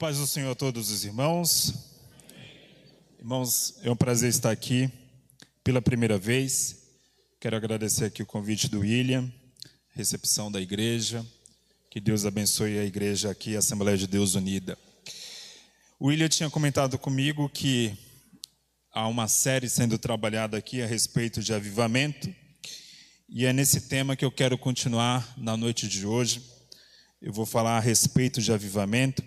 paz do Senhor a todos os irmãos. Irmãos, é um prazer estar aqui pela primeira vez. Quero agradecer aqui o convite do William, recepção da igreja. Que Deus abençoe a igreja aqui, a Assembleia de Deus Unida. O William tinha comentado comigo que há uma série sendo trabalhada aqui a respeito de avivamento, e é nesse tema que eu quero continuar na noite de hoje. Eu vou falar a respeito de avivamento.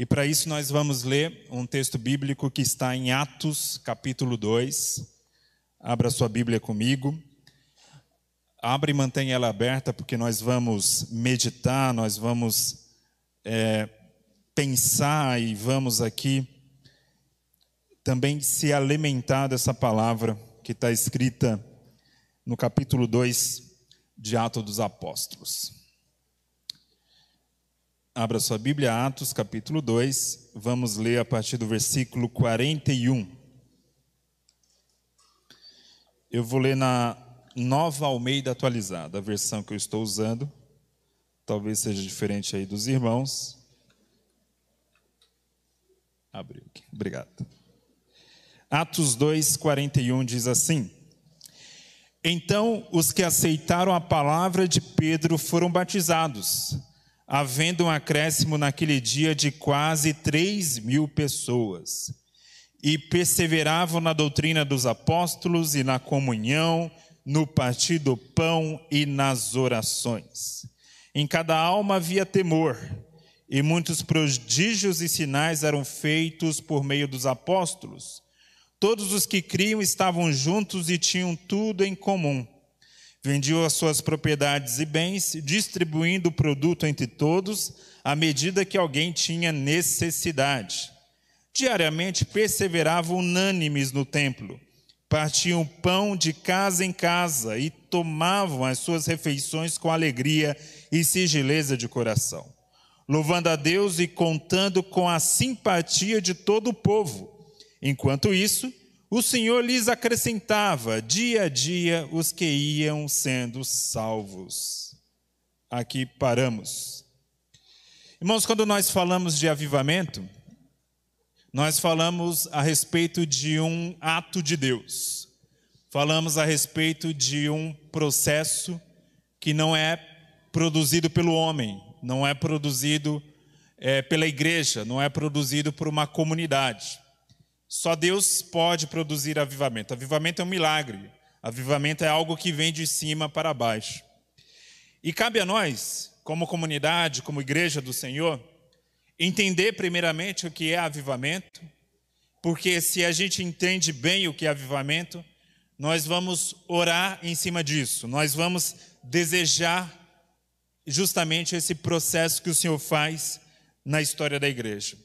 E para isso nós vamos ler um texto bíblico que está em Atos, capítulo 2. Abra sua Bíblia comigo. Abra e mantenha ela aberta, porque nós vamos meditar, nós vamos é, pensar e vamos aqui também se alimentar dessa palavra que está escrita no capítulo 2 de Atos dos Apóstolos. Abra sua Bíblia, Atos, capítulo 2. Vamos ler a partir do versículo 41. Eu vou ler na Nova Almeida atualizada, a versão que eu estou usando. Talvez seja diferente aí dos irmãos. Abriu aqui. Obrigado. Atos 2, 41 diz assim: Então os que aceitaram a palavra de Pedro foram batizados havendo um acréscimo naquele dia de quase três mil pessoas, e perseveravam na doutrina dos apóstolos e na comunhão, no partir do pão e nas orações. Em cada alma havia temor, e muitos prodígios e sinais eram feitos por meio dos apóstolos. Todos os que criam estavam juntos e tinham tudo em comum Vendiam as suas propriedades e bens, distribuindo o produto entre todos, à medida que alguém tinha necessidade. Diariamente perseveravam unânimes no templo, partiam pão de casa em casa e tomavam as suas refeições com alegria e sigileza de coração, louvando a Deus e contando com a simpatia de todo o povo. Enquanto isso, o Senhor lhes acrescentava dia a dia os que iam sendo salvos. Aqui paramos. Irmãos, quando nós falamos de avivamento, nós falamos a respeito de um ato de Deus. Falamos a respeito de um processo que não é produzido pelo homem, não é produzido é, pela igreja, não é produzido por uma comunidade. Só Deus pode produzir avivamento. Avivamento é um milagre. Avivamento é algo que vem de cima para baixo. E cabe a nós, como comunidade, como igreja do Senhor, entender primeiramente o que é avivamento, porque se a gente entende bem o que é avivamento, nós vamos orar em cima disso, nós vamos desejar justamente esse processo que o Senhor faz na história da igreja.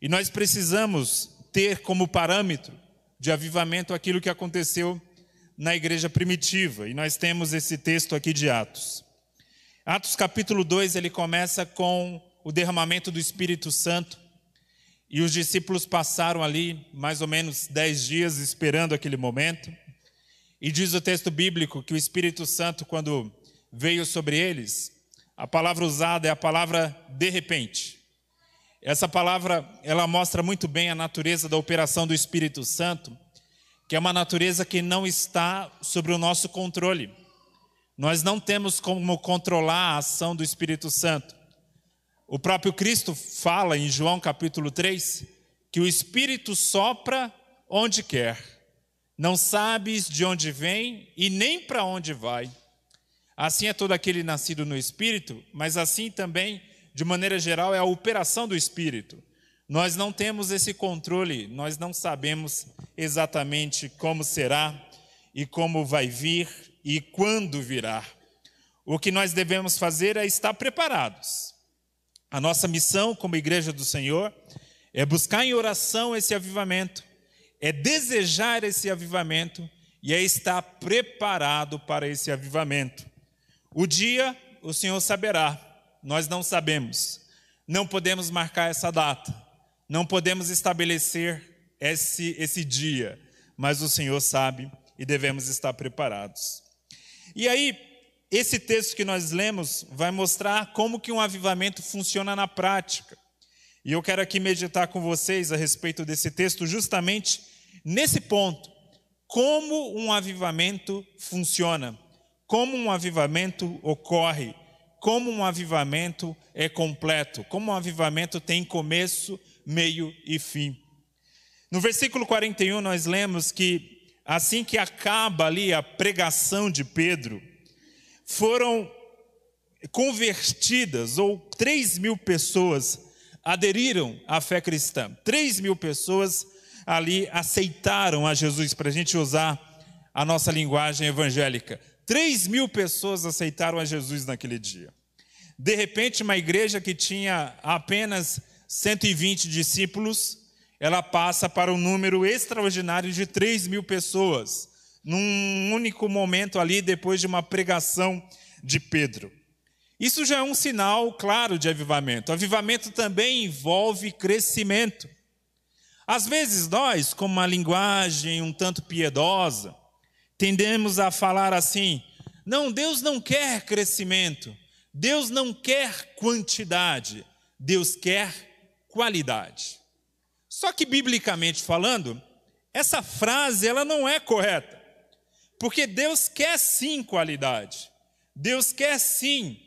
E nós precisamos ter como parâmetro de avivamento aquilo que aconteceu na igreja primitiva. E nós temos esse texto aqui de Atos. Atos capítulo 2, ele começa com o derramamento do Espírito Santo. E os discípulos passaram ali mais ou menos dez dias esperando aquele momento. E diz o texto bíblico que o Espírito Santo, quando veio sobre eles, a palavra usada é a palavra de repente. Essa palavra, ela mostra muito bem a natureza da operação do Espírito Santo, que é uma natureza que não está sobre o nosso controle. Nós não temos como controlar a ação do Espírito Santo. O próprio Cristo fala em João capítulo 3 que o Espírito sopra onde quer. Não sabes de onde vem e nem para onde vai. Assim é todo aquele nascido no Espírito, mas assim também de maneira geral, é a operação do Espírito. Nós não temos esse controle, nós não sabemos exatamente como será e como vai vir e quando virá. O que nós devemos fazer é estar preparados. A nossa missão como igreja do Senhor é buscar em oração esse avivamento, é desejar esse avivamento e é estar preparado para esse avivamento. O dia o Senhor saberá, nós não sabemos. Não podemos marcar essa data. Não podemos estabelecer esse, esse dia. Mas o Senhor sabe e devemos estar preparados. E aí, esse texto que nós lemos vai mostrar como que um avivamento funciona na prática. E eu quero aqui meditar com vocês a respeito desse texto, justamente nesse ponto. Como um avivamento funciona, como um avivamento ocorre, como um avivamento é completo, como um avivamento tem começo, meio e fim. No versículo 41, nós lemos que assim que acaba ali a pregação de Pedro, foram convertidas, ou 3 mil pessoas aderiram à fé cristã. 3 mil pessoas ali aceitaram a Jesus, para a gente usar a nossa linguagem evangélica. 3 mil pessoas aceitaram a Jesus naquele dia. De repente, uma igreja que tinha apenas 120 discípulos, ela passa para um número extraordinário de 3 mil pessoas, num único momento ali, depois de uma pregação de Pedro. Isso já é um sinal claro de avivamento. Avivamento também envolve crescimento. Às vezes nós, com uma linguagem um tanto piedosa, tendemos a falar assim: não, Deus não quer crescimento, Deus não quer quantidade, Deus quer qualidade. Só que biblicamente falando, essa frase ela não é correta. Porque Deus quer sim qualidade. Deus quer sim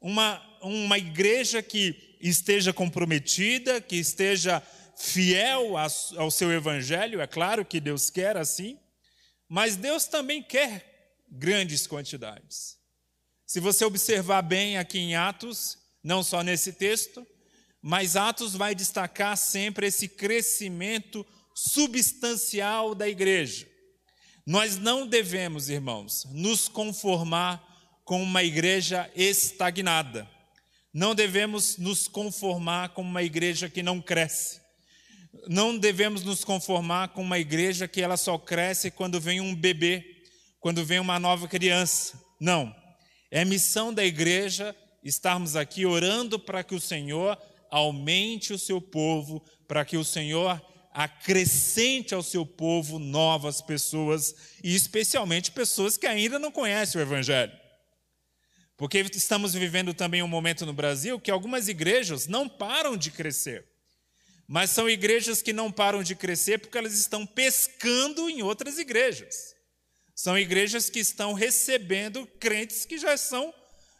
uma, uma igreja que esteja comprometida, que esteja fiel ao seu evangelho, é claro que Deus quer assim, mas Deus também quer grandes quantidades. Se você observar bem aqui em Atos, não só nesse texto, mas Atos vai destacar sempre esse crescimento substancial da igreja. Nós não devemos, irmãos, nos conformar com uma igreja estagnada. Não devemos nos conformar com uma igreja que não cresce. Não devemos nos conformar com uma igreja que ela só cresce quando vem um bebê, quando vem uma nova criança. Não. É missão da igreja estarmos aqui orando para que o Senhor aumente o seu povo, para que o Senhor acrescente ao seu povo novas pessoas, e especialmente pessoas que ainda não conhecem o Evangelho. Porque estamos vivendo também um momento no Brasil que algumas igrejas não param de crescer. Mas são igrejas que não param de crescer porque elas estão pescando em outras igrejas. São igrejas que estão recebendo crentes que já são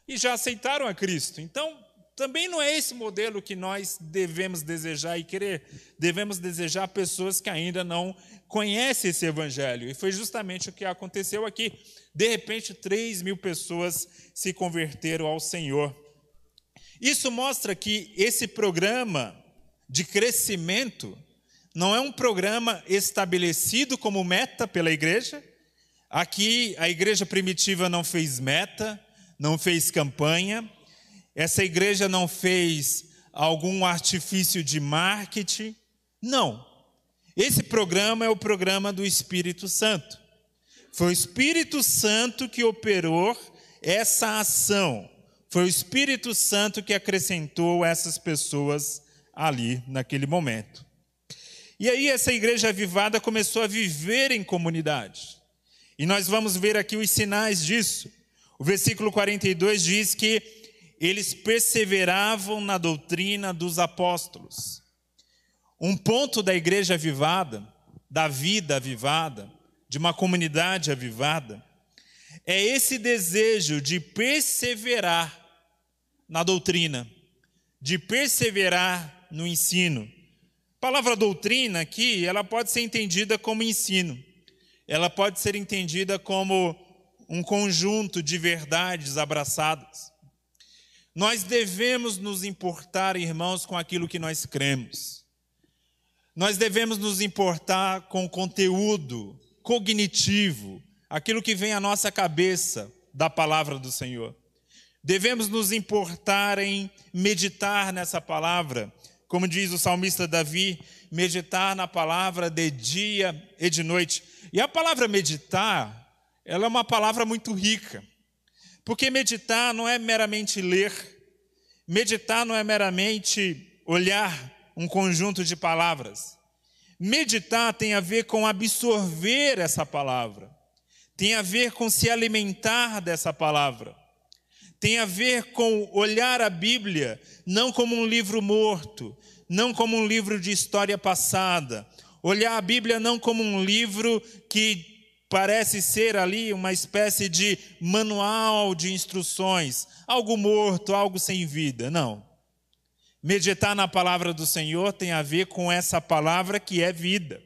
e já aceitaram a Cristo. Então, também não é esse modelo que nós devemos desejar e querer. Devemos desejar pessoas que ainda não conhecem esse evangelho. E foi justamente o que aconteceu aqui. De repente, 3 mil pessoas se converteram ao Senhor. Isso mostra que esse programa de crescimento não é um programa estabelecido como meta pela igreja. Aqui, a igreja primitiva não fez meta, não fez campanha essa igreja não fez algum artifício de marketing. Não. Esse programa é o programa do Espírito Santo. Foi o Espírito Santo que operou essa ação. Foi o Espírito Santo que acrescentou essas pessoas ali, naquele momento. E aí, essa igreja avivada começou a viver em comunidade. E nós vamos ver aqui os sinais disso. O versículo 42 diz que eles perseveravam na doutrina dos apóstolos. Um ponto da igreja avivada, da vida avivada, de uma comunidade avivada, é esse desejo de perseverar na doutrina, de perseverar no ensino. A palavra doutrina aqui, ela pode ser entendida como ensino. Ela pode ser entendida como um conjunto de verdades abraçadas. Nós devemos nos importar, irmãos, com aquilo que nós cremos. Nós devemos nos importar com conteúdo cognitivo, aquilo que vem à nossa cabeça da palavra do Senhor. Devemos nos importar em meditar nessa palavra, como diz o salmista Davi, meditar na palavra de dia e de noite. E a palavra meditar, ela é uma palavra muito rica. Porque meditar não é meramente ler, meditar não é meramente olhar um conjunto de palavras. Meditar tem a ver com absorver essa palavra, tem a ver com se alimentar dessa palavra, tem a ver com olhar a Bíblia não como um livro morto, não como um livro de história passada, olhar a Bíblia não como um livro que parece ser ali uma espécie de manual de instruções, algo morto, algo sem vida. Não. Meditar na palavra do Senhor tem a ver com essa palavra que é vida,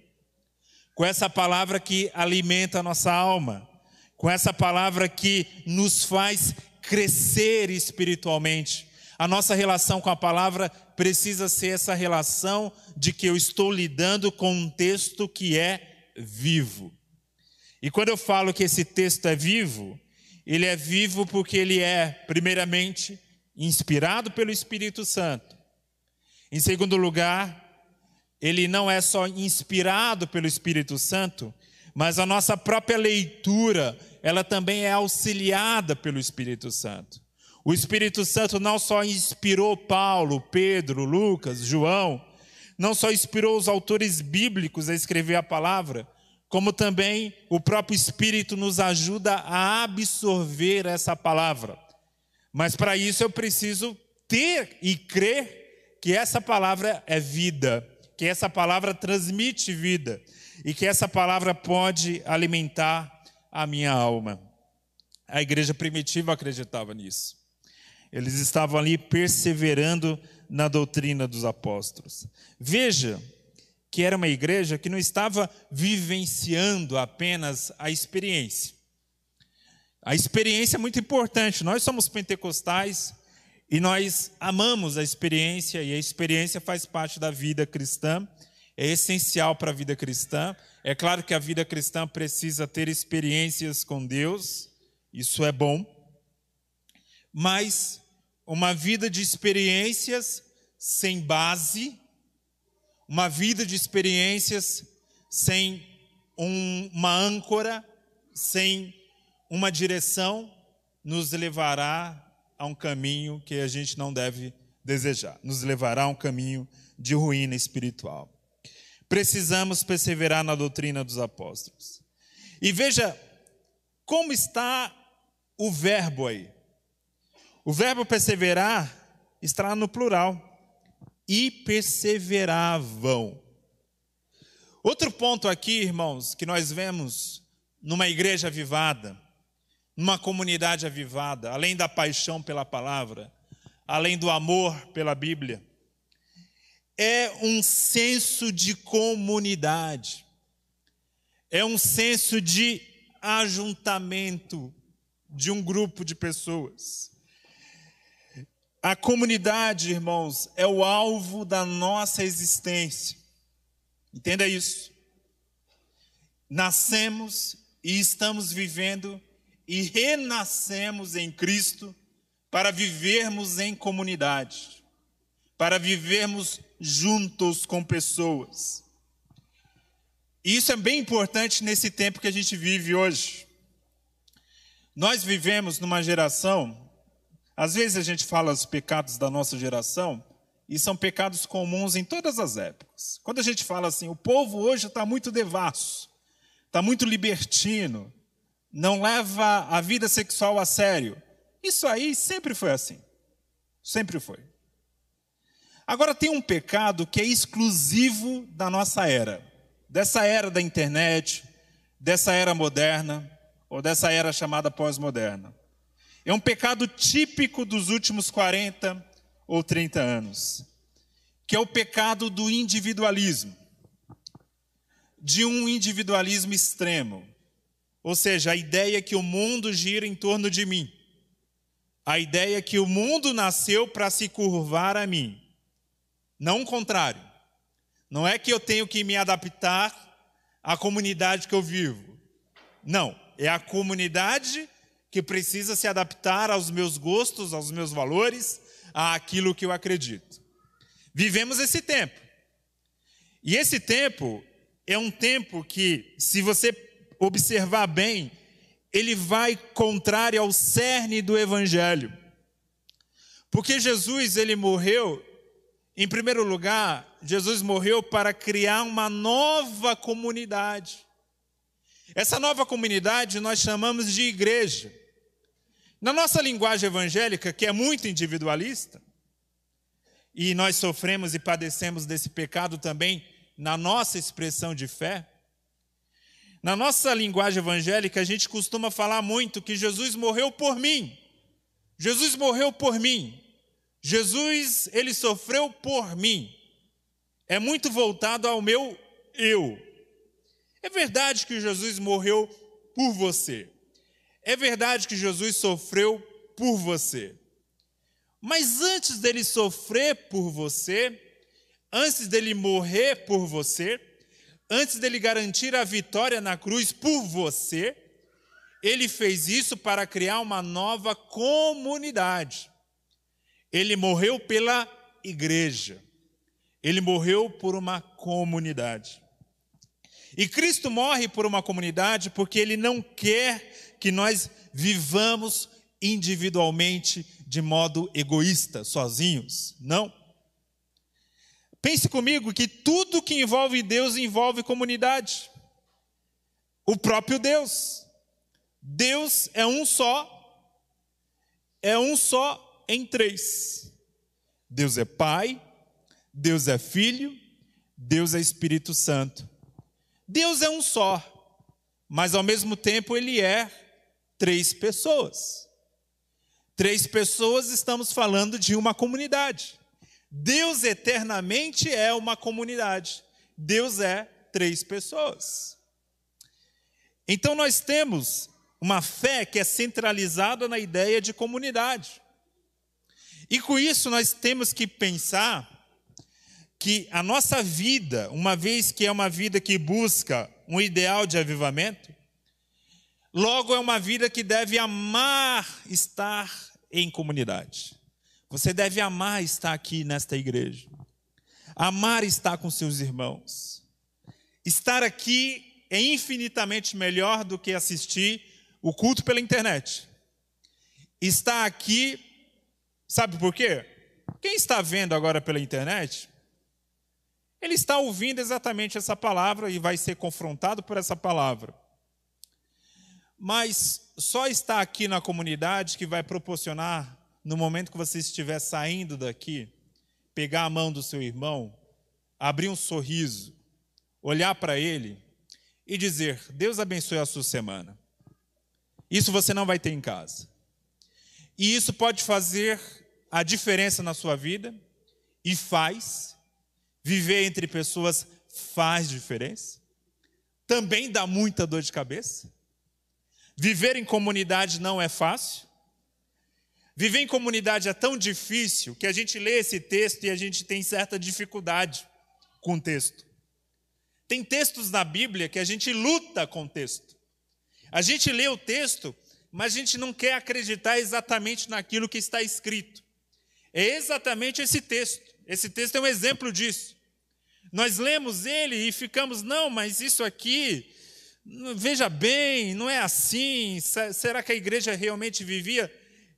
com essa palavra que alimenta a nossa alma, com essa palavra que nos faz crescer espiritualmente. A nossa relação com a palavra precisa ser essa relação de que eu estou lidando com um texto que é vivo. E quando eu falo que esse texto é vivo, ele é vivo porque ele é, primeiramente, inspirado pelo Espírito Santo. Em segundo lugar, ele não é só inspirado pelo Espírito Santo, mas a nossa própria leitura, ela também é auxiliada pelo Espírito Santo. O Espírito Santo não só inspirou Paulo, Pedro, Lucas, João, não só inspirou os autores bíblicos a escrever a palavra, como também o próprio Espírito nos ajuda a absorver essa palavra. Mas para isso eu preciso ter e crer que essa palavra é vida, que essa palavra transmite vida e que essa palavra pode alimentar a minha alma. A igreja primitiva acreditava nisso. Eles estavam ali perseverando na doutrina dos apóstolos. Veja que era uma igreja que não estava vivenciando apenas a experiência. A experiência é muito importante. Nós somos pentecostais e nós amamos a experiência e a experiência faz parte da vida cristã. É essencial para a vida cristã. É claro que a vida cristã precisa ter experiências com Deus. Isso é bom. Mas uma vida de experiências sem base, uma vida de experiências sem um, uma âncora, sem uma direção, nos levará a um caminho que a gente não deve desejar, nos levará a um caminho de ruína espiritual. Precisamos perseverar na doutrina dos apóstolos. E veja como está o verbo aí. O verbo perseverar está no plural. E perseveravam. Outro ponto aqui, irmãos, que nós vemos numa igreja avivada, numa comunidade avivada, além da paixão pela palavra, além do amor pela Bíblia, é um senso de comunidade, é um senso de ajuntamento de um grupo de pessoas. A comunidade, irmãos, é o alvo da nossa existência. Entenda isso. Nascemos e estamos vivendo e renascemos em Cristo para vivermos em comunidade, para vivermos juntos com pessoas. E isso é bem importante nesse tempo que a gente vive hoje. Nós vivemos numa geração às vezes a gente fala os pecados da nossa geração, e são pecados comuns em todas as épocas. Quando a gente fala assim, o povo hoje está muito devasso, está muito libertino, não leva a vida sexual a sério. Isso aí sempre foi assim. Sempre foi. Agora tem um pecado que é exclusivo da nossa era, dessa era da internet, dessa era moderna, ou dessa era chamada pós-moderna. É um pecado típico dos últimos 40 ou 30 anos, que é o pecado do individualismo, de um individualismo extremo. Ou seja, a ideia que o mundo gira em torno de mim, a ideia que o mundo nasceu para se curvar a mim, não o contrário. Não é que eu tenho que me adaptar à comunidade que eu vivo. Não, é a comunidade que precisa se adaptar aos meus gostos, aos meus valores, àquilo que eu acredito. Vivemos esse tempo. E esse tempo é um tempo que, se você observar bem, ele vai contrário ao cerne do evangelho. Porque Jesus, ele morreu, em primeiro lugar, Jesus morreu para criar uma nova comunidade. Essa nova comunidade nós chamamos de igreja. Na nossa linguagem evangélica, que é muito individualista, e nós sofremos e padecemos desse pecado também na nossa expressão de fé. Na nossa linguagem evangélica, a gente costuma falar muito que Jesus morreu por mim. Jesus morreu por mim. Jesus, ele sofreu por mim. É muito voltado ao meu eu. É verdade que Jesus morreu por você. É verdade que Jesus sofreu por você. Mas antes dele sofrer por você, antes dele morrer por você, antes dele garantir a vitória na cruz por você, ele fez isso para criar uma nova comunidade. Ele morreu pela igreja. Ele morreu por uma comunidade. E Cristo morre por uma comunidade porque ele não quer que nós vivamos individualmente de modo egoísta, sozinhos. Não. Pense comigo que tudo que envolve Deus envolve comunidade. O próprio Deus. Deus é um só, é um só em três. Deus é Pai, Deus é Filho, Deus é Espírito Santo. Deus é um só, mas ao mesmo tempo ele é três pessoas. Três pessoas, estamos falando de uma comunidade. Deus eternamente é uma comunidade. Deus é três pessoas. Então nós temos uma fé que é centralizada na ideia de comunidade. E com isso nós temos que pensar que a nossa vida, uma vez que é uma vida que busca um ideal de avivamento, logo é uma vida que deve amar estar em comunidade. Você deve amar estar aqui nesta igreja, amar estar com seus irmãos. Estar aqui é infinitamente melhor do que assistir o culto pela internet. Estar aqui, sabe por quê? Quem está vendo agora pela internet ele está ouvindo exatamente essa palavra e vai ser confrontado por essa palavra. Mas só está aqui na comunidade que vai proporcionar, no momento que você estiver saindo daqui, pegar a mão do seu irmão, abrir um sorriso, olhar para ele e dizer: Deus abençoe a sua semana. Isso você não vai ter em casa. E isso pode fazer a diferença na sua vida, e faz, Viver entre pessoas faz diferença. Também dá muita dor de cabeça. Viver em comunidade não é fácil. Viver em comunidade é tão difícil que a gente lê esse texto e a gente tem certa dificuldade com o texto. Tem textos na Bíblia que a gente luta com o texto. A gente lê o texto, mas a gente não quer acreditar exatamente naquilo que está escrito. É exatamente esse texto. Esse texto é um exemplo disso. Nós lemos ele e ficamos, não, mas isso aqui, veja bem, não é assim. Será que a igreja realmente vivia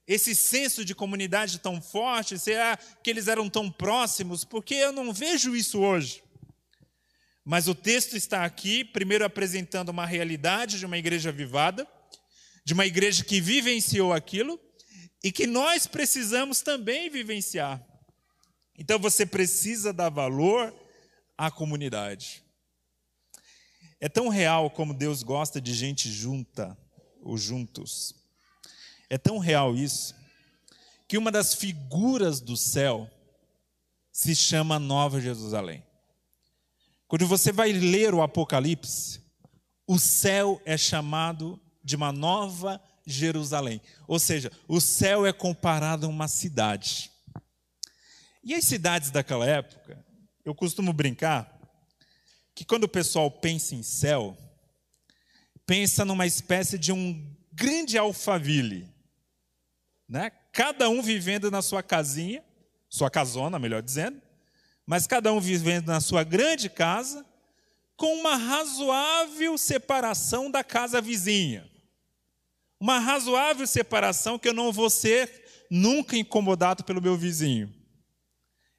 esse senso de comunidade tão forte? Será que eles eram tão próximos? Porque eu não vejo isso hoje. Mas o texto está aqui, primeiro apresentando uma realidade de uma igreja vivada, de uma igreja que vivenciou aquilo e que nós precisamos também vivenciar. Então você precisa dar valor à comunidade. É tão real como Deus gosta de gente junta ou juntos. É tão real isso que uma das figuras do céu se chama Nova Jerusalém. Quando você vai ler o Apocalipse, o céu é chamado de uma nova Jerusalém. Ou seja, o céu é comparado a uma cidade. E as cidades daquela época eu costumo brincar que quando o pessoal pensa em céu, pensa numa espécie de um grande alfaville, né? Cada um vivendo na sua casinha, sua casona, melhor dizendo, mas cada um vivendo na sua grande casa, com uma razoável separação da casa vizinha. Uma razoável separação que eu não vou ser nunca incomodado pelo meu vizinho.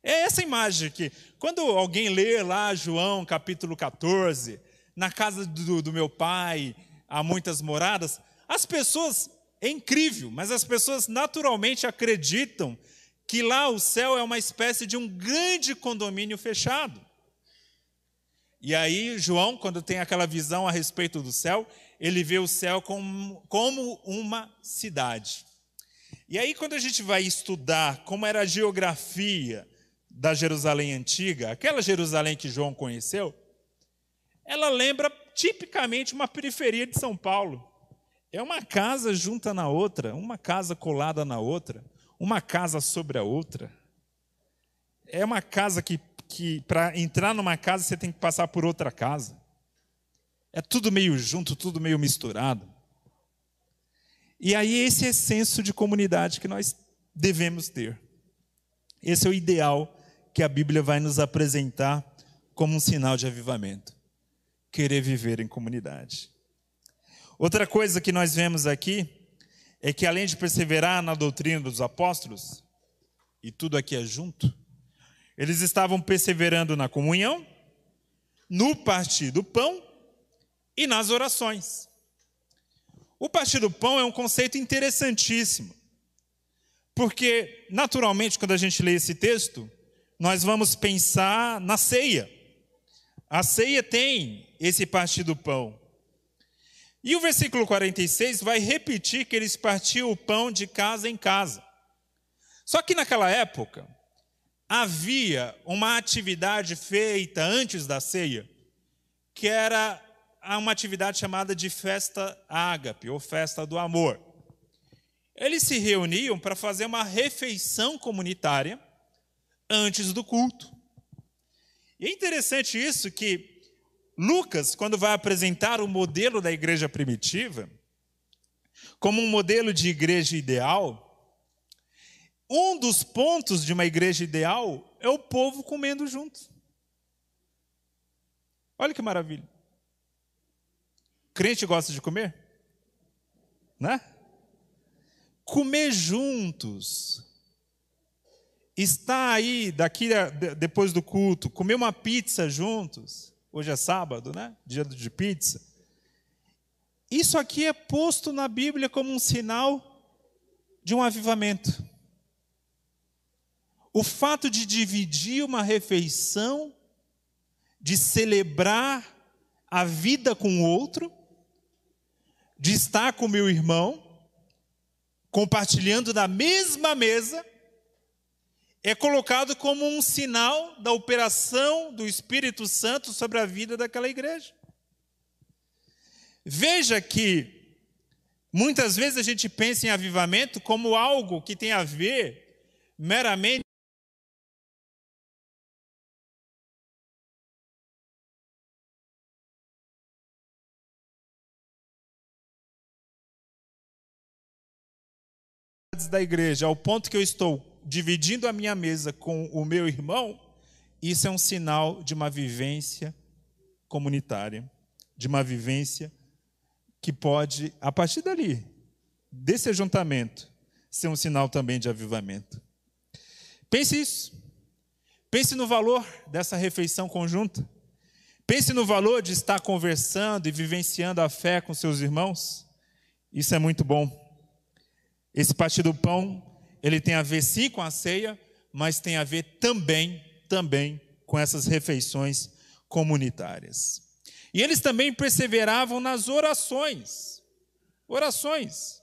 É essa imagem aqui. Quando alguém lê lá João capítulo 14, na casa do, do meu pai há muitas moradas, as pessoas, é incrível, mas as pessoas naturalmente acreditam que lá o céu é uma espécie de um grande condomínio fechado. E aí, João, quando tem aquela visão a respeito do céu, ele vê o céu como, como uma cidade. E aí, quando a gente vai estudar como era a geografia da Jerusalém antiga, aquela Jerusalém que João conheceu, ela lembra tipicamente uma periferia de São Paulo. É uma casa junta na outra, uma casa colada na outra, uma casa sobre a outra. É uma casa que, que para entrar numa casa, você tem que passar por outra casa. É tudo meio junto, tudo meio misturado. E aí, esse é senso de comunidade que nós devemos ter. Esse é o ideal que a Bíblia vai nos apresentar como um sinal de avivamento. Querer viver em comunidade. Outra coisa que nós vemos aqui é que, além de perseverar na doutrina dos apóstolos, e tudo aqui é junto, eles estavam perseverando na comunhão, no partir do pão e nas orações. O partir do pão é um conceito interessantíssimo, porque, naturalmente, quando a gente lê esse texto, nós vamos pensar na ceia. A ceia tem esse partir do pão. E o versículo 46 vai repetir que eles partiam o pão de casa em casa. Só que naquela época, havia uma atividade feita antes da ceia, que era uma atividade chamada de festa ágape, ou festa do amor. Eles se reuniam para fazer uma refeição comunitária antes do culto. E é interessante isso que Lucas, quando vai apresentar o modelo da igreja primitiva, como um modelo de igreja ideal, um dos pontos de uma igreja ideal é o povo comendo junto. Olha que maravilha. Crente gosta de comer? Né? Comer juntos. Está aí, daqui depois do culto, comer uma pizza juntos. Hoje é sábado, né? Dia de pizza. Isso aqui é posto na Bíblia como um sinal de um avivamento. O fato de dividir uma refeição, de celebrar a vida com o outro, de estar com meu irmão, compartilhando da mesma mesa, é colocado como um sinal da operação do Espírito Santo sobre a vida daquela igreja. Veja que muitas vezes a gente pensa em avivamento como algo que tem a ver meramente da igreja, ao ponto que eu estou dividindo a minha mesa com o meu irmão, isso é um sinal de uma vivência comunitária, de uma vivência que pode, a partir dali, desse ajuntamento, ser um sinal também de avivamento. Pense isso. Pense no valor dessa refeição conjunta. Pense no valor de estar conversando e vivenciando a fé com seus irmãos. Isso é muito bom. Esse partir do pão, ele tem a ver sim com a ceia, mas tem a ver também, também com essas refeições comunitárias. E eles também perseveravam nas orações. Orações.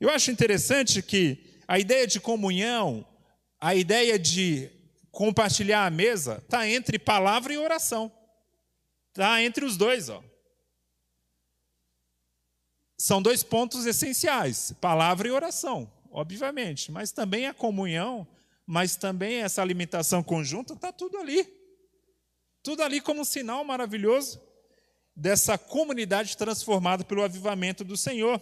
Eu acho interessante que a ideia de comunhão, a ideia de compartilhar a mesa, está entre palavra e oração. Está entre os dois, ó são dois pontos essenciais: palavra e oração, obviamente, mas também a comunhão, mas também essa alimentação conjunta, está tudo ali. Tudo ali como um sinal maravilhoso dessa comunidade transformada pelo avivamento do Senhor.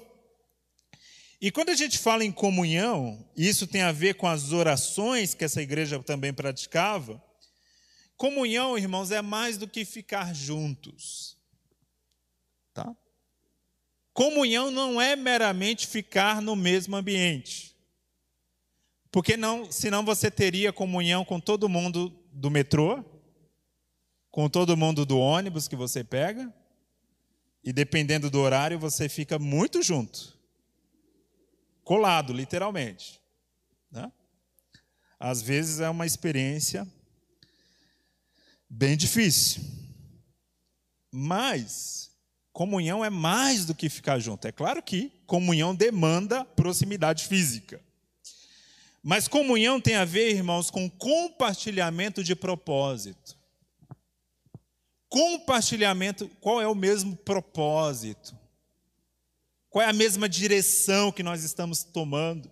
E quando a gente fala em comunhão, isso tem a ver com as orações que essa igreja também praticava. Comunhão, irmãos, é mais do que ficar juntos. Tá? Comunhão não é meramente ficar no mesmo ambiente. Porque não, senão você teria comunhão com todo mundo do metrô, com todo mundo do ônibus que você pega, e dependendo do horário você fica muito junto. Colado, literalmente. Né? às vezes é uma experiência bem difícil. Mas comunhão é mais do que ficar junto. É claro que comunhão demanda proximidade física. Mas comunhão tem a ver, irmãos, com compartilhamento de propósito. Compartilhamento, qual é o mesmo propósito? Qual é a mesma direção que nós estamos tomando?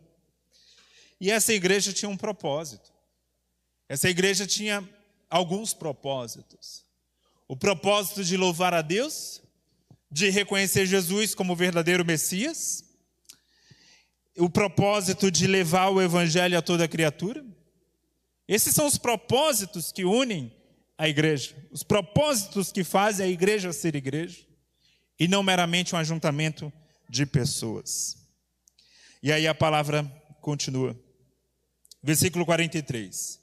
E essa igreja tinha um propósito. Essa igreja tinha alguns propósitos. O propósito de louvar a Deus, de reconhecer Jesus como verdadeiro Messias, o propósito de levar o evangelho a toda criatura. Esses são os propósitos que unem a igreja, os propósitos que fazem a igreja ser igreja, e não meramente um ajuntamento de pessoas. E aí a palavra continua. Versículo 43.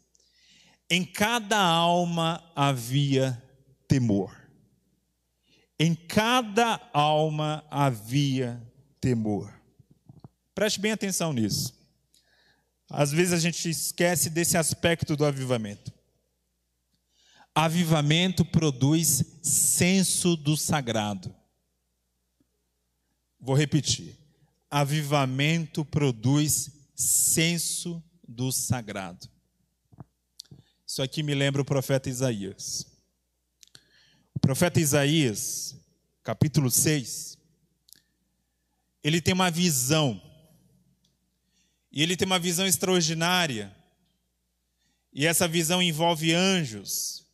Em cada alma havia temor. Em cada alma havia temor. Preste bem atenção nisso. Às vezes a gente esquece desse aspecto do avivamento. Avivamento produz senso do sagrado. Vou repetir. Avivamento produz senso do sagrado. Isso aqui me lembra o profeta Isaías. O profeta Isaías, capítulo 6, ele tem uma visão. E ele tem uma visão extraordinária. E essa visão envolve anjos.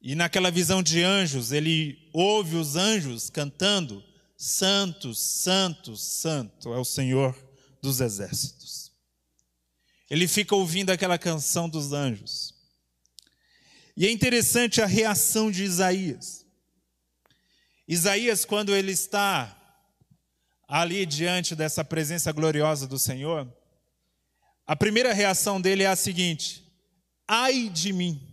E naquela visão de anjos, ele ouve os anjos cantando: Santo, Santo, Santo é o Senhor dos exércitos. Ele fica ouvindo aquela canção dos anjos. E é interessante a reação de Isaías. Isaías, quando ele está ali diante dessa presença gloriosa do Senhor, a primeira reação dele é a seguinte: ai de mim,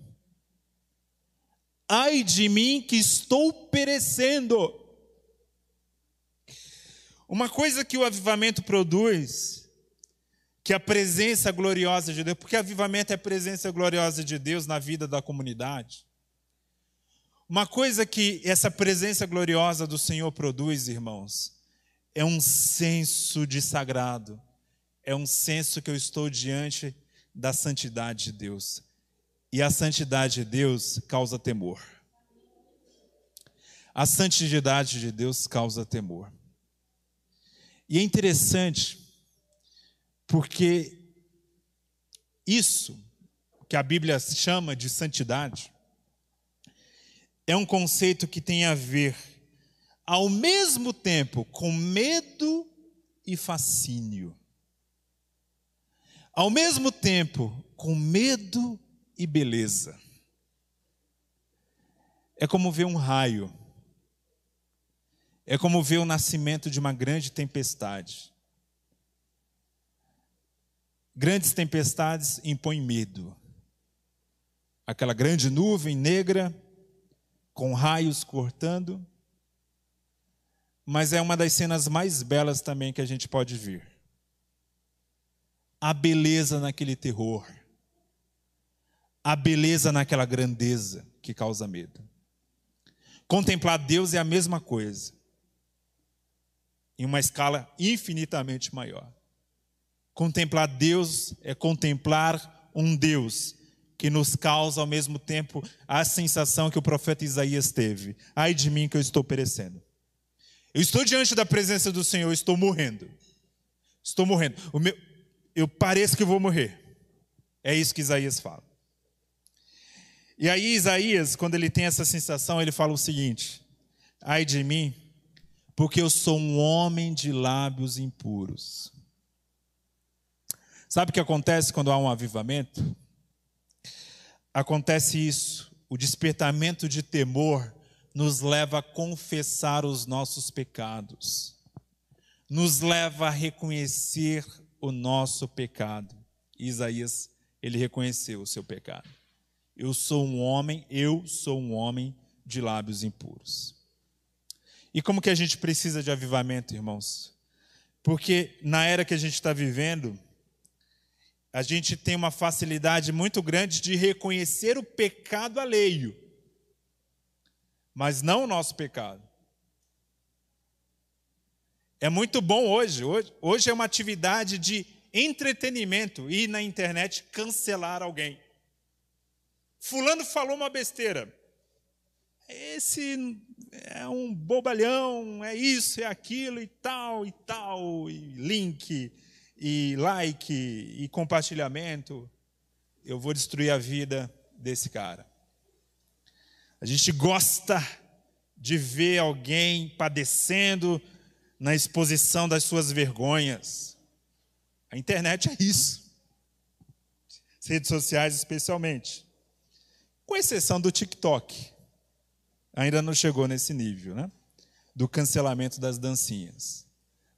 ai de mim que estou perecendo. Uma coisa que o avivamento produz, que a presença gloriosa de Deus, porque avivamento é a presença gloriosa de Deus na vida da comunidade. Uma coisa que essa presença gloriosa do Senhor produz, irmãos, é um senso de sagrado, é um senso que eu estou diante da santidade de Deus. E a santidade de Deus causa temor. A santidade de Deus causa temor. E é interessante, porque isso que a Bíblia chama de santidade é um conceito que tem a ver, ao mesmo tempo, com medo e fascínio. Ao mesmo tempo, com medo e beleza. É como ver um raio é como ver o nascimento de uma grande tempestade. Grandes tempestades impõem medo. Aquela grande nuvem negra, com raios cortando, mas é uma das cenas mais belas também que a gente pode ver. A beleza naquele terror, a beleza naquela grandeza que causa medo. Contemplar Deus é a mesma coisa em uma escala infinitamente maior. Contemplar Deus é contemplar um Deus que nos causa ao mesmo tempo a sensação que o profeta Isaías teve: ai de mim que eu estou perecendo. Eu estou diante da presença do Senhor, estou morrendo. Estou morrendo. Meu, eu pareço que vou morrer. É isso que Isaías fala. E aí, Isaías, quando ele tem essa sensação, ele fala o seguinte: ai de mim, porque eu sou um homem de lábios impuros. Sabe o que acontece quando há um avivamento? Acontece isso, o despertamento de temor nos leva a confessar os nossos pecados, nos leva a reconhecer o nosso pecado. Isaías, ele reconheceu o seu pecado. Eu sou um homem, eu sou um homem de lábios impuros. E como que a gente precisa de avivamento, irmãos? Porque na era que a gente está vivendo, a gente tem uma facilidade muito grande de reconhecer o pecado alheio, mas não o nosso pecado. É muito bom hoje, hoje, hoje é uma atividade de entretenimento ir na internet cancelar alguém. Fulano falou uma besteira. Esse é um bobalhão, é isso, é aquilo e tal e tal, e link, e like, e compartilhamento. Eu vou destruir a vida desse cara. A gente gosta de ver alguém padecendo na exposição das suas vergonhas. A internet é isso. As redes sociais, especialmente. Com exceção do TikTok. Ainda não chegou nesse nível, né? Do cancelamento das dancinhas.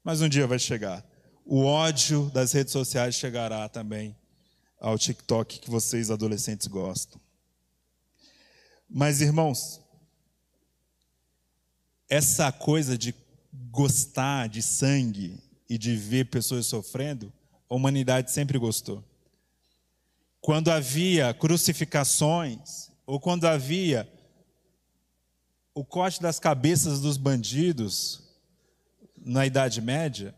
Mas um dia vai chegar. O ódio das redes sociais chegará também ao TikTok que vocês adolescentes gostam. Mas, irmãos, essa coisa de gostar de sangue e de ver pessoas sofrendo, a humanidade sempre gostou. Quando havia crucificações, ou quando havia o corte das cabeças dos bandidos na Idade Média,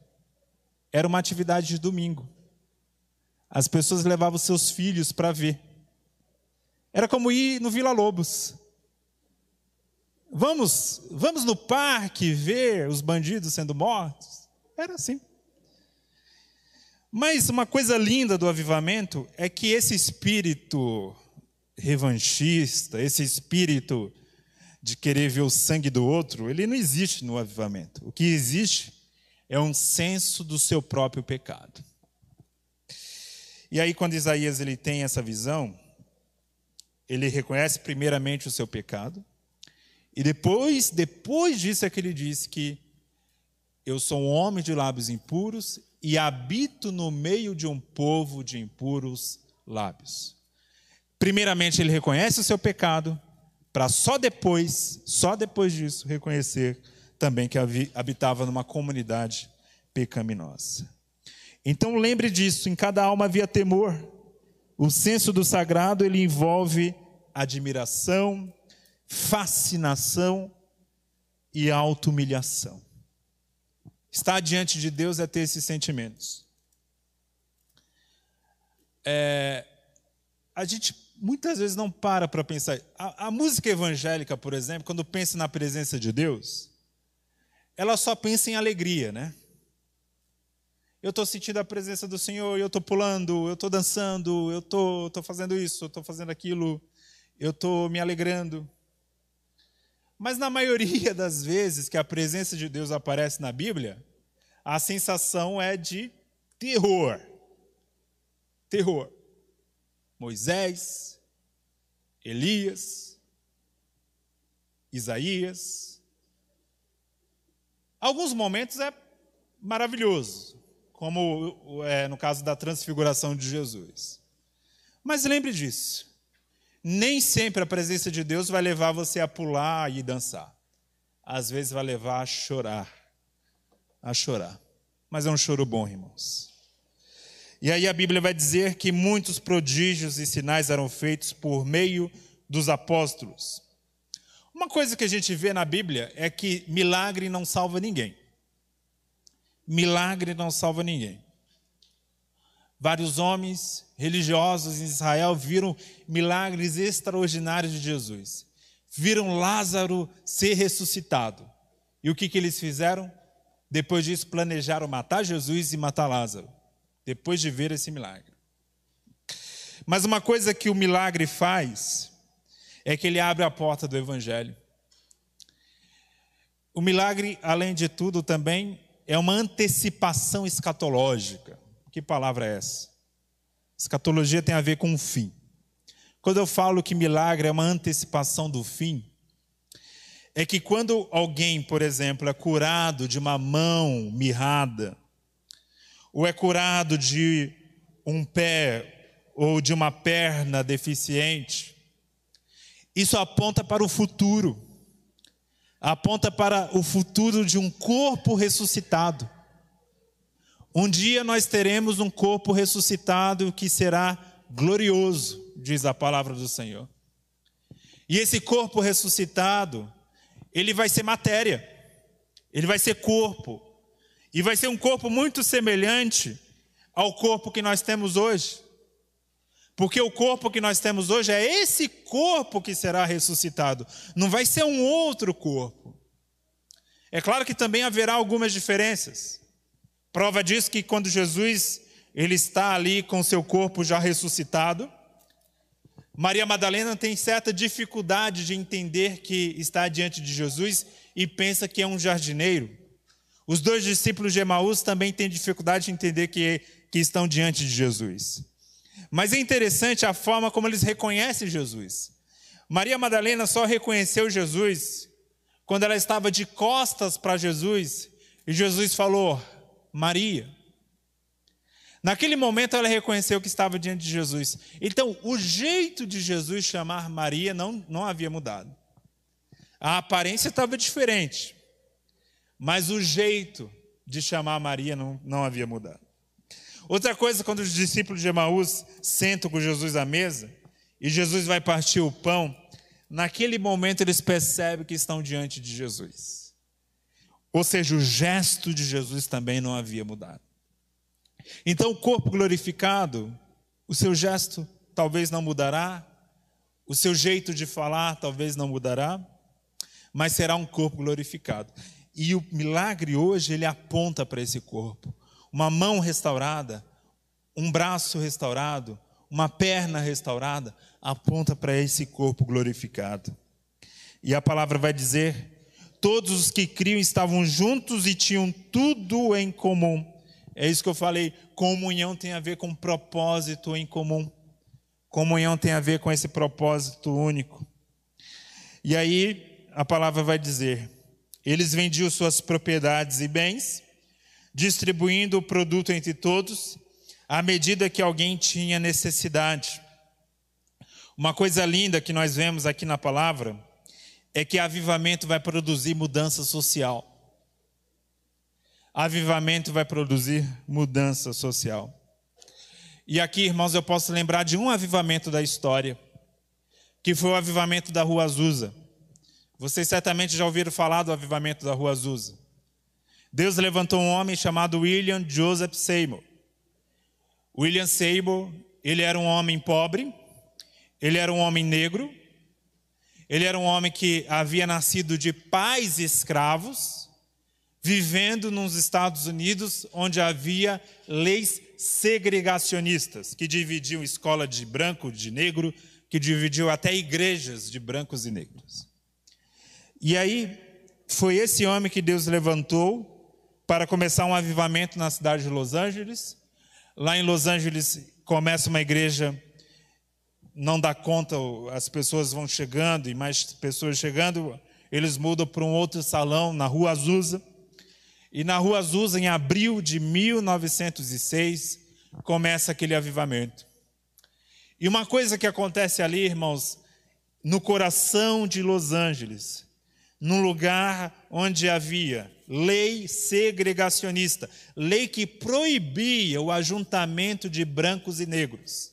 era uma atividade de domingo. As pessoas levavam seus filhos para ver. Era como ir no Vila Lobos. Vamos, vamos no parque ver os bandidos sendo mortos? Era assim. Mas uma coisa linda do avivamento é que esse espírito revanchista, esse espírito de querer ver o sangue do outro, ele não existe no avivamento. O que existe é um senso do seu próprio pecado. E aí quando Isaías ele tem essa visão, ele reconhece primeiramente o seu pecado, e depois, depois disso é que ele diz que eu sou um homem de lábios impuros e habito no meio de um povo de impuros lábios. Primeiramente ele reconhece o seu pecado, para só depois, só depois disso, reconhecer também que habitava numa comunidade pecaminosa. Então lembre disso, em cada alma havia temor. O senso do sagrado ele envolve admiração, fascinação e auto-humilhação. Estar diante de Deus é ter esses sentimentos. É, a gente muitas vezes não para para pensar. A, a, música evangélica, por exemplo, quando pensa na presença de Deus, ela só pensa em alegria, né? Eu estou sentindo a presença do Senhor, eu estou pulando, eu estou dançando, eu estou fazendo isso, eu estou fazendo aquilo, eu estou me alegrando. Mas na maioria das vezes que a presença de Deus aparece na Bíblia, a sensação é de terror. Terror. Moisés, Elias, Isaías. Alguns momentos é maravilhoso, como é, no caso da transfiguração de Jesus. Mas lembre disso nem sempre a presença de Deus vai levar você a pular e dançar. Às vezes vai levar a chorar. A chorar. Mas é um choro bom, irmãos. E aí a Bíblia vai dizer que muitos prodígios e sinais eram feitos por meio dos apóstolos. Uma coisa que a gente vê na Bíblia é que milagre não salva ninguém. Milagre não salva ninguém. Vários homens religiosos em Israel viram milagres extraordinários de Jesus. Viram Lázaro ser ressuscitado. E o que, que eles fizeram? Depois disso, planejaram matar Jesus e matar Lázaro. Depois de ver esse milagre. Mas uma coisa que o milagre faz é que ele abre a porta do Evangelho. O milagre, além de tudo, também é uma antecipação escatológica. Que palavra é essa? Escatologia tem a ver com o fim. Quando eu falo que milagre é uma antecipação do fim, é que quando alguém, por exemplo, é curado de uma mão mirrada, ou é curado de um pé ou de uma perna deficiente, isso aponta para o futuro, aponta para o futuro de um corpo ressuscitado Um dia nós teremos um corpo ressuscitado que será glorioso, diz a palavra do Senhor. E esse corpo ressuscitado, ele vai ser matéria, ele vai ser corpo, e vai ser um corpo muito semelhante ao corpo que nós temos hoje. Porque o corpo que nós temos hoje é esse corpo que será ressuscitado, não vai ser um outro corpo. É claro que também haverá algumas diferenças. Prova disso que quando Jesus ele está ali com seu corpo já ressuscitado, Maria Madalena tem certa dificuldade de entender que está diante de Jesus e pensa que é um jardineiro. Os dois discípulos de Emaús também têm dificuldade de entender que, que estão diante de Jesus. Mas é interessante a forma como eles reconhecem Jesus. Maria Madalena só reconheceu Jesus quando ela estava de costas para Jesus e Jesus falou: Maria. Naquele momento ela reconheceu que estava diante de Jesus. Então, o jeito de Jesus chamar Maria não, não havia mudado. A aparência estava diferente, mas o jeito de chamar Maria não, não havia mudado. Outra coisa, quando os discípulos de Emaús sentam com Jesus à mesa e Jesus vai partir o pão, naquele momento eles percebem que estão diante de Jesus. Ou seja, o gesto de Jesus também não havia mudado. Então, o corpo glorificado, o seu gesto talvez não mudará, o seu jeito de falar talvez não mudará, mas será um corpo glorificado. E o milagre hoje, ele aponta para esse corpo. Uma mão restaurada, um braço restaurado, uma perna restaurada, aponta para esse corpo glorificado. E a palavra vai dizer todos os que criam estavam juntos e tinham tudo em comum. É isso que eu falei. Comunhão tem a ver com propósito em comum. Comunhão tem a ver com esse propósito único. E aí a palavra vai dizer: eles vendiam suas propriedades e bens, distribuindo o produto entre todos, à medida que alguém tinha necessidade. Uma coisa linda que nós vemos aqui na palavra é que avivamento vai produzir mudança social. Avivamento vai produzir mudança social. E aqui, irmãos, eu posso lembrar de um avivamento da história, que foi o avivamento da Rua Azusa. Vocês certamente já ouviram falar do avivamento da Rua Azusa. Deus levantou um homem chamado William Joseph Seymour. William Seymour, ele era um homem pobre, ele era um homem negro, ele era um homem que havia nascido de pais escravos, vivendo nos Estados Unidos, onde havia leis segregacionistas, que dividiam escola de branco, de negro, que dividiu até igrejas de brancos e negros. E aí, foi esse homem que Deus levantou para começar um avivamento na cidade de Los Angeles. Lá em Los Angeles começa uma igreja não dá conta, as pessoas vão chegando e mais pessoas chegando, eles mudam para um outro salão na Rua Azusa. E na Rua Azusa, em abril de 1906, começa aquele avivamento. E uma coisa que acontece ali, irmãos, no coração de Los Angeles, num lugar onde havia lei segregacionista, lei que proibia o ajuntamento de brancos e negros.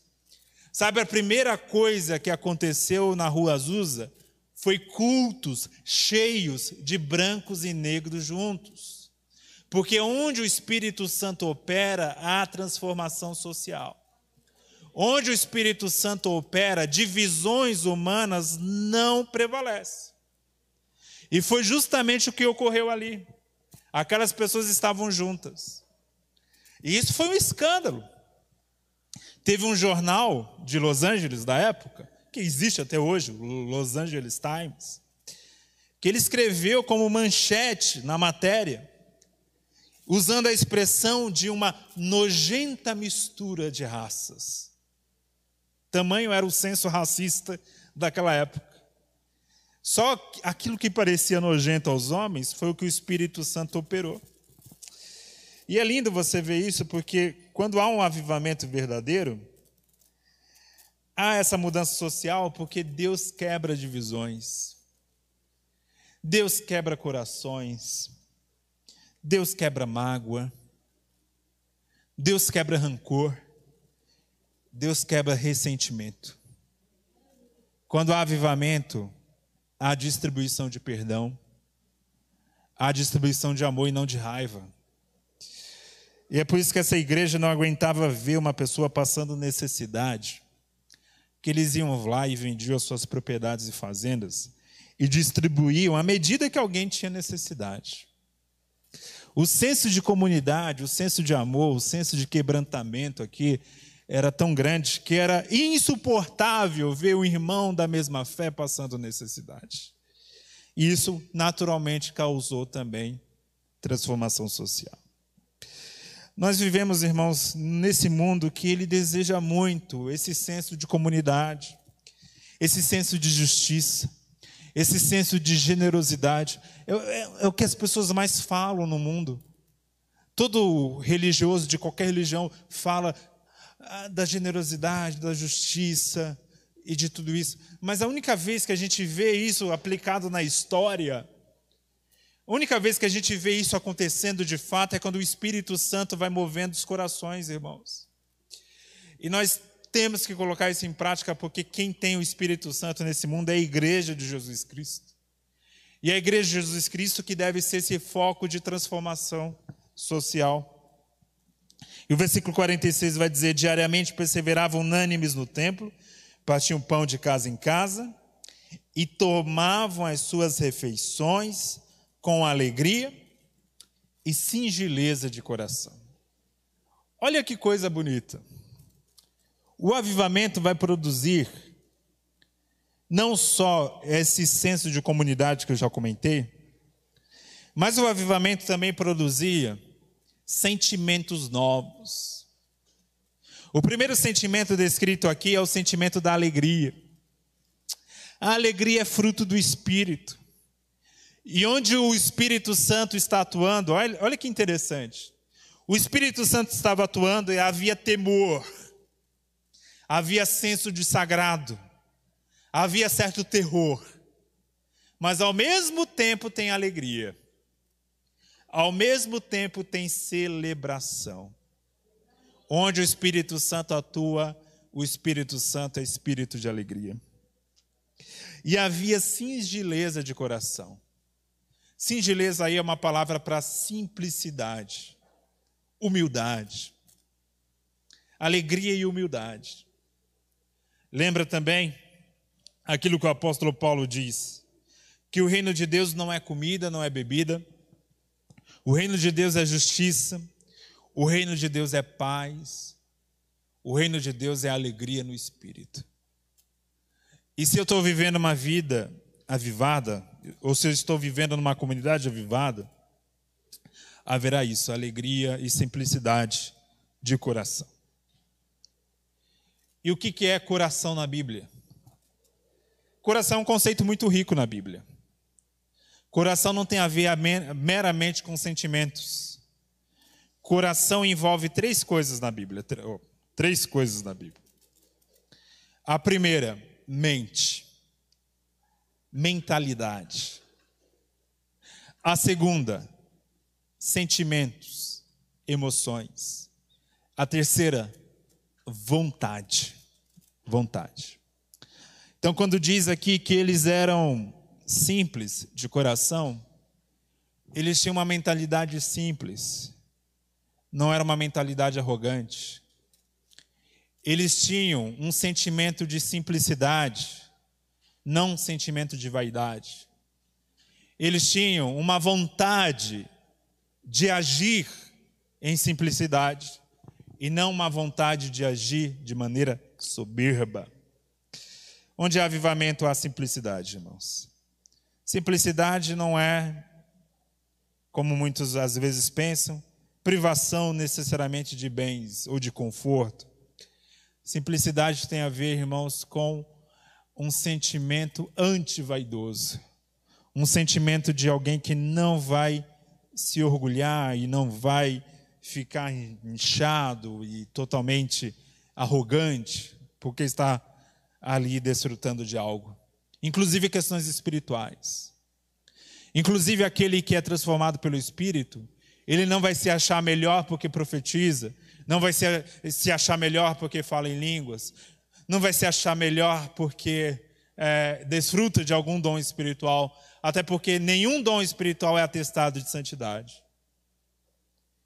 Sabe, a primeira coisa que aconteceu na Rua Azusa foi cultos cheios de brancos e negros juntos. Porque onde o Espírito Santo opera, há transformação social. Onde o Espírito Santo opera, divisões humanas não prevalecem. E foi justamente o que ocorreu ali. Aquelas pessoas estavam juntas. E isso foi um escândalo. Teve um jornal de Los Angeles da época, que existe até hoje, o Los Angeles Times, que ele escreveu como manchete na matéria, usando a expressão de uma nojenta mistura de raças. Tamanho era o senso racista daquela época. Só aquilo que parecia nojento aos homens foi o que o Espírito Santo operou. E é lindo você ver isso, porque quando há um avivamento verdadeiro, há essa mudança social porque Deus quebra divisões. Deus quebra corações. Deus quebra mágoa. Deus quebra rancor. Deus quebra ressentimento. Quando há avivamento, há distribuição de perdão, há distribuição de amor e não de raiva. E é por isso que essa igreja não aguentava ver uma pessoa passando necessidade, que eles iam lá e vendiam as suas propriedades e fazendas e distribuíam à medida que alguém tinha necessidade. O senso de comunidade, o senso de amor, o senso de quebrantamento aqui era tão grande que era insuportável ver o irmão da mesma fé passando necessidade. E isso naturalmente causou também transformação social. Nós vivemos, irmãos, nesse mundo que ele deseja muito esse senso de comunidade, esse senso de justiça, esse senso de generosidade. É, é, é, o que as pessoas mais falam no mundo. Todo religioso de qualquer religião fala da generosidade, da justiça e de tudo isso. Mas a única vez que a gente vê isso aplicado na história a única vez que a gente vê isso acontecendo de fato é quando o Espírito Santo vai movendo os corações, irmãos. E nós temos que colocar isso em prática, porque quem tem o Espírito Santo nesse mundo é a igreja de Jesus Cristo. E a igreja de Jesus Cristo que deve ser esse foco de transformação social. E o versículo 46 vai dizer: diariamente perseveravam unânimes no templo, partiam pão de casa em casa e tomavam as suas refeições com alegria e singeleza de coração. Olha que coisa bonita. O avivamento vai produzir não só esse senso de comunidade que eu já comentei, mas o avivamento também produzia sentimentos novos. O primeiro sentimento descrito aqui é o sentimento da alegria. A alegria é fruto do espírito. E onde o Espírito Santo está atuando, olha, olha que interessante. O Espírito Santo estava atuando e havia temor, havia senso de sagrado, havia certo terror, mas ao mesmo tempo tem alegria, ao mesmo tempo tem celebração. Onde o Espírito Santo atua, o Espírito Santo é espírito de alegria. E havia singeleza de coração. Singeleza aí é uma palavra para simplicidade, humildade, alegria e humildade. Lembra também aquilo que o apóstolo Paulo diz: que o reino de Deus não é comida, não é bebida, o reino de Deus é justiça, o reino de Deus é paz, o reino de Deus é alegria no espírito. E se eu estou vivendo uma vida avivada, ou se eu estou vivendo numa comunidade avivada, haverá isso, alegria e simplicidade de coração. E o que é coração na Bíblia? Coração é um conceito muito rico na Bíblia. Coração não tem a ver meramente com sentimentos. Coração envolve três coisas na Bíblia. Três coisas na Bíblia. A primeira, mente mentalidade. A segunda, sentimentos, emoções. A terceira, vontade. Vontade. Então, quando diz aqui que eles eram simples de coração, eles tinham uma mentalidade simples, não era uma mentalidade arrogante. Eles tinham um sentimento de simplicidade, não um sentimento de vaidade. Eles tinham uma vontade de agir em simplicidade e não uma vontade de agir de maneira soberba. Onde há avivamento, há simplicidade, irmãos. Simplicidade não é, como muitos às vezes pensam, privação necessariamente de bens ou de conforto. Simplicidade tem a ver, irmãos, com um sentimento anti-vaidoso, um sentimento de alguém que não vai se orgulhar e não vai ficar inchado e totalmente arrogante, porque está ali desfrutando de algo, inclusive questões espirituais. Inclusive aquele que é transformado pelo Espírito, ele não vai se achar melhor porque profetiza, não vai se, se achar melhor porque fala em línguas, não vai se achar melhor porque é, desfruta de algum dom espiritual, até porque nenhum dom espiritual é atestado de santidade.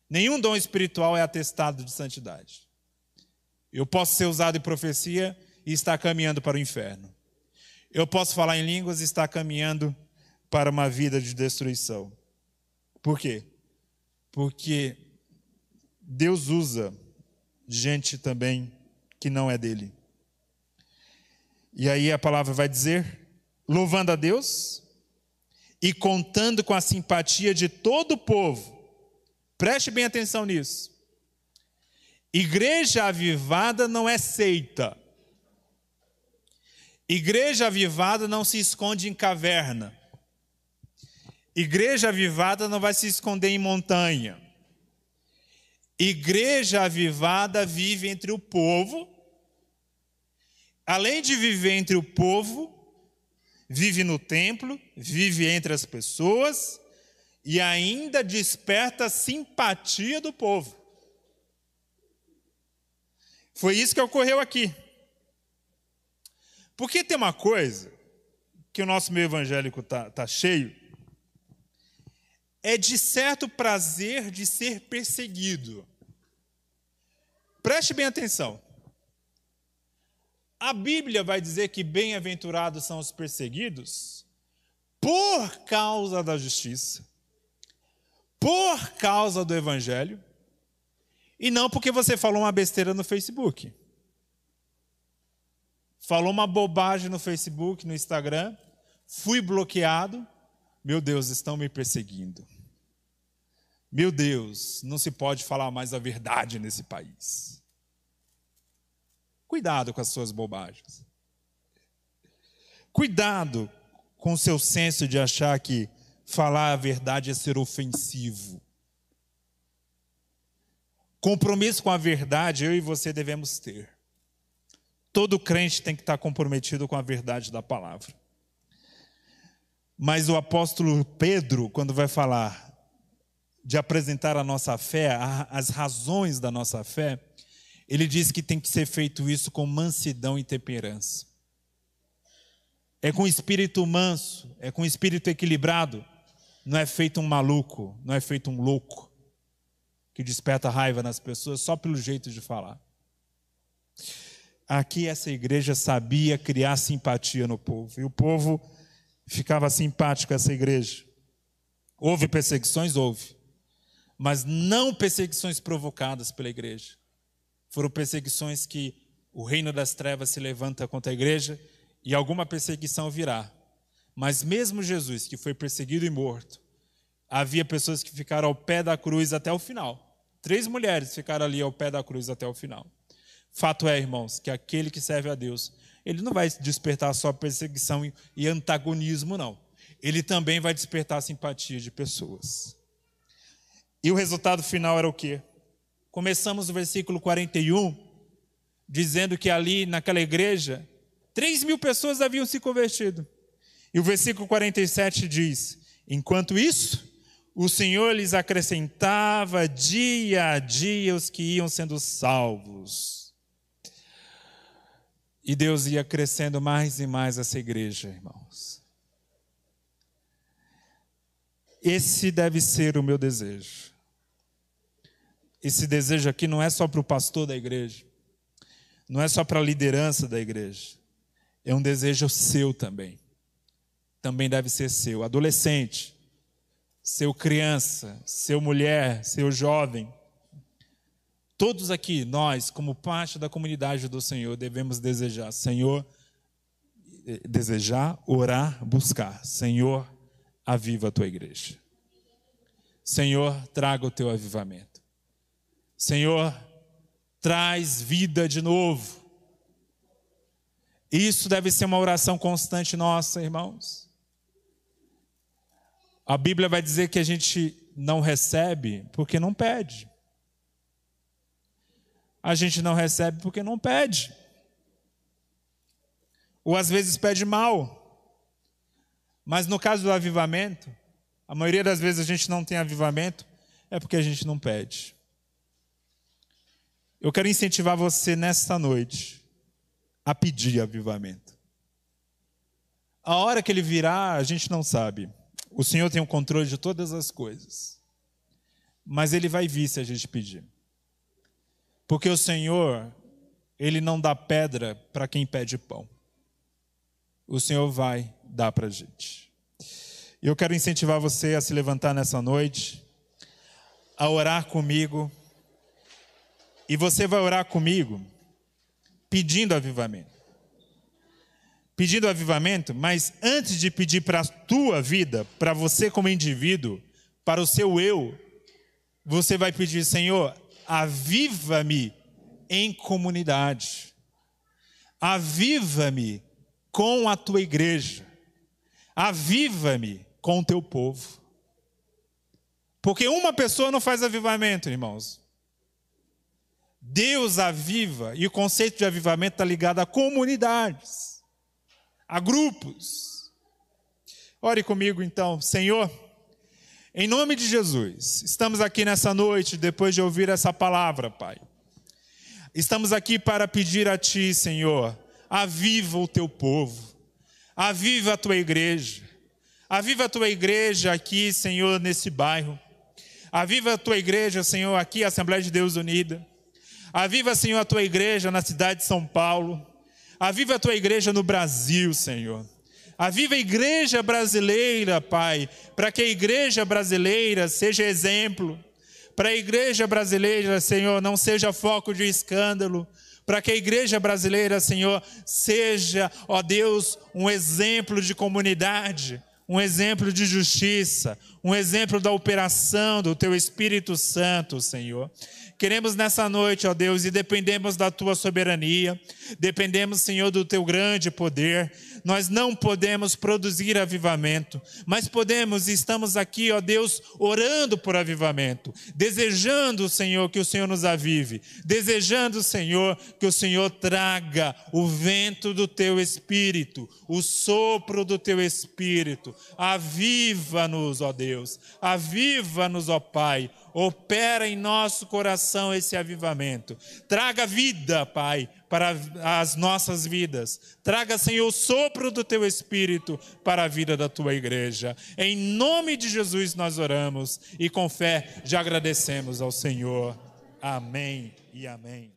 Nenhum dom espiritual é atestado de santidade. Eu posso ser usado em profecia e estar caminhando para o inferno. Eu posso falar em línguas e estar caminhando para uma vida de destruição. Por quê? Porque Deus usa gente também que não é dele. E aí a palavra vai dizer: louvando a Deus e contando com a simpatia de todo o povo. Preste bem atenção nisso. Igreja avivada não é seita. Igreja avivada não se esconde em caverna. Igreja avivada não vai se esconder em montanha. Igreja avivada vive entre o povo. Além de viver entre o povo, vive no templo, vive entre as pessoas e ainda desperta a simpatia do povo. Foi isso que ocorreu aqui. Porque tem uma coisa que o nosso meio evangélico está tá cheio, é de certo prazer de ser perseguido. Preste bem atenção. A Bíblia vai dizer que bem-aventurados são os perseguidos por causa da justiça, por causa do Evangelho, e não porque você falou uma besteira no Facebook. Falou uma bobagem no Facebook, no Instagram, fui bloqueado, meu Deus, estão me perseguindo. Meu Deus, não se pode falar mais a verdade nesse país. Cuidado com as suas bobagens. Cuidado com o seu senso de achar que falar a verdade é ser ofensivo. Compromisso com a verdade eu e você devemos ter. Todo crente tem que estar comprometido com a verdade da palavra. Mas o apóstolo Pedro, quando vai falar de apresentar a nossa fé, as razões da nossa fé, ele diz que tem que ser feito isso com mansidão e temperança. É com espírito manso, é com espírito equilibrado, não é feito um maluco, não é feito um louco que desperta raiva nas pessoas só pelo jeito de falar. Aqui essa igreja sabia criar simpatia no povo, e o povo ficava simpático com essa igreja. Houve perseguições? Houve. Mas não perseguições provocadas pela igreja. Foram perseguições que o reino das trevas se levanta contra a igreja e alguma perseguição virá. Mas mesmo Jesus, que foi perseguido e morto, havia pessoas que ficaram ao pé da cruz até o final. Três mulheres ficaram ali ao pé da cruz até o final. Fato é, irmãos, que aquele que serve a Deus, ele não vai despertar só perseguição e antagonismo, não. Ele também vai despertar simpatia de pessoas. E o resultado final era o quê? Começamos o versículo 41, dizendo que ali naquela igreja, 3 mil pessoas haviam se convertido. E o versículo 47 diz: Enquanto isso, o Senhor lhes acrescentava dia a dia os que iam sendo salvos. E Deus ia crescendo mais e mais essa igreja, irmãos. Esse deve ser o meu desejo. Esse desejo aqui não é só para o pastor da igreja, não é só para a liderança da igreja, é um desejo seu também. Também deve ser seu. Adolescente, seu criança, seu mulher, seu jovem. Todos aqui, nós, como parte da comunidade do Senhor, devemos desejar, Senhor, desejar, orar, buscar. Senhor, aviva a tua igreja. Senhor, traga o teu avivamento. Senhor, traz vida de novo. Isso deve ser uma oração constante nossa, irmãos. A Bíblia vai dizer que a gente não recebe porque não pede. A gente não recebe porque não pede. Ou às vezes pede mal. Mas no caso do avivamento, a maioria das vezes a gente não tem avivamento é porque a gente não pede. Eu quero incentivar você nesta noite a pedir avivamento. A hora que ele virá, a gente não sabe. O Senhor tem o controle de todas as coisas. Mas ele vai vir se a gente pedir. Porque o Senhor, ele não dá pedra para quem pede pão. O Senhor vai dar para a gente. E eu quero incentivar você a se levantar nessa noite, a orar comigo. E você vai orar comigo pedindo avivamento pedindo avivamento, mas antes de pedir para a tua vida, para você como indivíduo, para o seu eu, você vai pedir, Senhor, aviva-me em comunidade. Aviva-me com a tua igreja. Aviva-me com o teu povo. Porque uma pessoa não faz avivamento, irmãos. Deus aviva, e o conceito de avivamento está ligado a comunidades a grupos. Ore comigo então, Senhor, em nome de Jesus, estamos aqui nessa noite, depois de ouvir essa palavra, Pai. Estamos aqui para pedir a Ti, Senhor, aviva o Teu povo, aviva a Tua igreja, aviva a Tua igreja aqui, Senhor, nesse bairro, aviva a Tua igreja, Senhor, aqui, Assembleia de Deus Unida, aviva, Senhor, a Tua igreja na cidade de São Paulo, Aviva a tua igreja no Brasil, Senhor. Aviva a igreja brasileira, Pai, para que a igreja brasileira seja exemplo. Para a igreja brasileira, Senhor, não seja foco de escândalo. Para que a igreja brasileira, Senhor, seja, ó Deus, um exemplo de comunidade, um exemplo de justiça, um exemplo da operação do Teu Espírito Santo, Senhor. Queremos nessa noite, ó Deus, e dependemos da tua soberania, dependemos, Senhor, do teu grande poder. Nós não podemos produzir avivamento, mas podemos e estamos aqui, ó Deus, orando por avivamento, desejando, Senhor, que o Senhor nos avive, desejando, Senhor, que o Senhor traga o vento do teu espírito, o sopro do teu espírito. Aviva-nos, ó Deus, aviva-nos, ó Pai opera em nosso coração esse avivamento. Traga vida, Pai, para as nossas vidas. Traga, Senhor, o sopro do teu espírito para a vida da tua igreja. Em nome de Jesus nós oramos e com fé já agradecemos ao Senhor. Amém e amém.